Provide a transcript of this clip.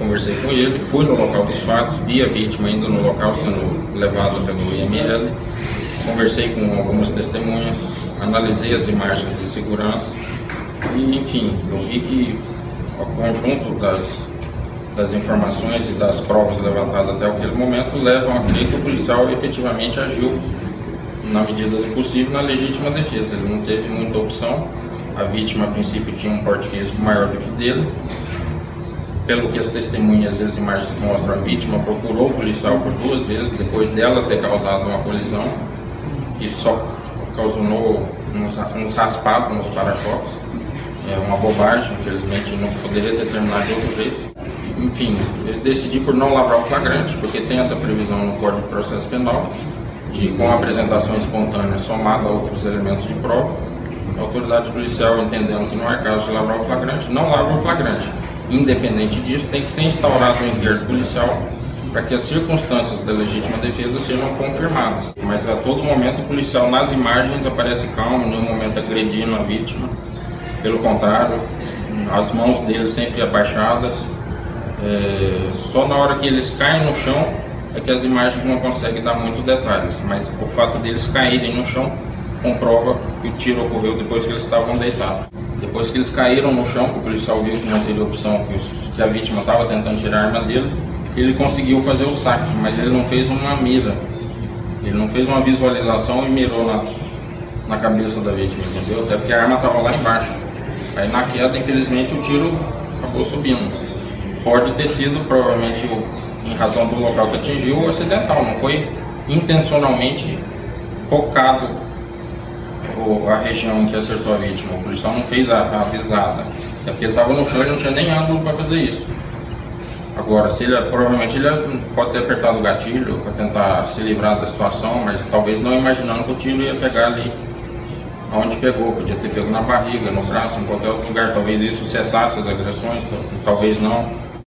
conversei com ele, fui no local dos fatos, vi a vítima ainda no local sendo levada pelo IML, conversei com algumas testemunhas, analisei as imagens de segurança e, enfim, eu vi que o conjunto das, das informações e das provas levantadas até aquele momento levam a crer que o policial efetivamente agiu na medida do possível na legítima defesa. Ele não teve muita opção. A vítima, a princípio, tinha um porte físico maior do que dele. Pelo que as testemunhas e as imagens mostram, a vítima procurou o policial por duas vezes, depois dela ter causado uma colisão, que só causou uns, raspados nos para-choques. É uma bobagem, infelizmente não poderia ter terminado de outro jeito. Enfim, eu decidi por não lavrar o flagrante, porque tem essa previsão no Código de Processo Penal, de com apresentação espontânea somada a outros elementos de prova, a autoridade policial entendendo que não é caso de lavrar o flagrante, não lavra o flagrante. Independente disso, tem que ser instaurado um inquérito policial para que as circunstâncias da legítima defesa sejam confirmadas. Mas a todo momento o policial nas imagens aparece calmo, em nenhum momento agredindo a vítima. Pelo contrário, as mãos dele sempre abaixadas. É, só na hora que eles caem no chão é que as imagens não conseguem dar muitos detalhes, mas o fato deles caírem no chão comprova que o tiro ocorreu depois que eles estavam deitados. Depois que eles caíram no chão, o policial viu que não teria opção, que a vítima estava tentando tirar a arma dele, ele conseguiu fazer o saque, mas ele não fez uma mira. Ele não fez uma visualização e mirou na, na cabeça da vítima, entendeu? Até porque a arma estava lá embaixo. Aí na queda, infelizmente, o tiro acabou subindo. Pode ter sido, provavelmente, em razão do local que atingiu, acidental, não foi intencionalmente focado a região que acertou a vítima. O policial não fez a, a. É porque ele estava no chão e não tinha nem ângulo para fazer isso. Agora, se ele, provavelmente ele pode ter apertado o gatilho para tentar se livrar da situação, mas talvez não imaginando que o tiro ia pegar ali onde pegou, podia ter pego na barriga, no braço, em qualquer outro lugar. Talvez isso cessasse as agressões, talvez não.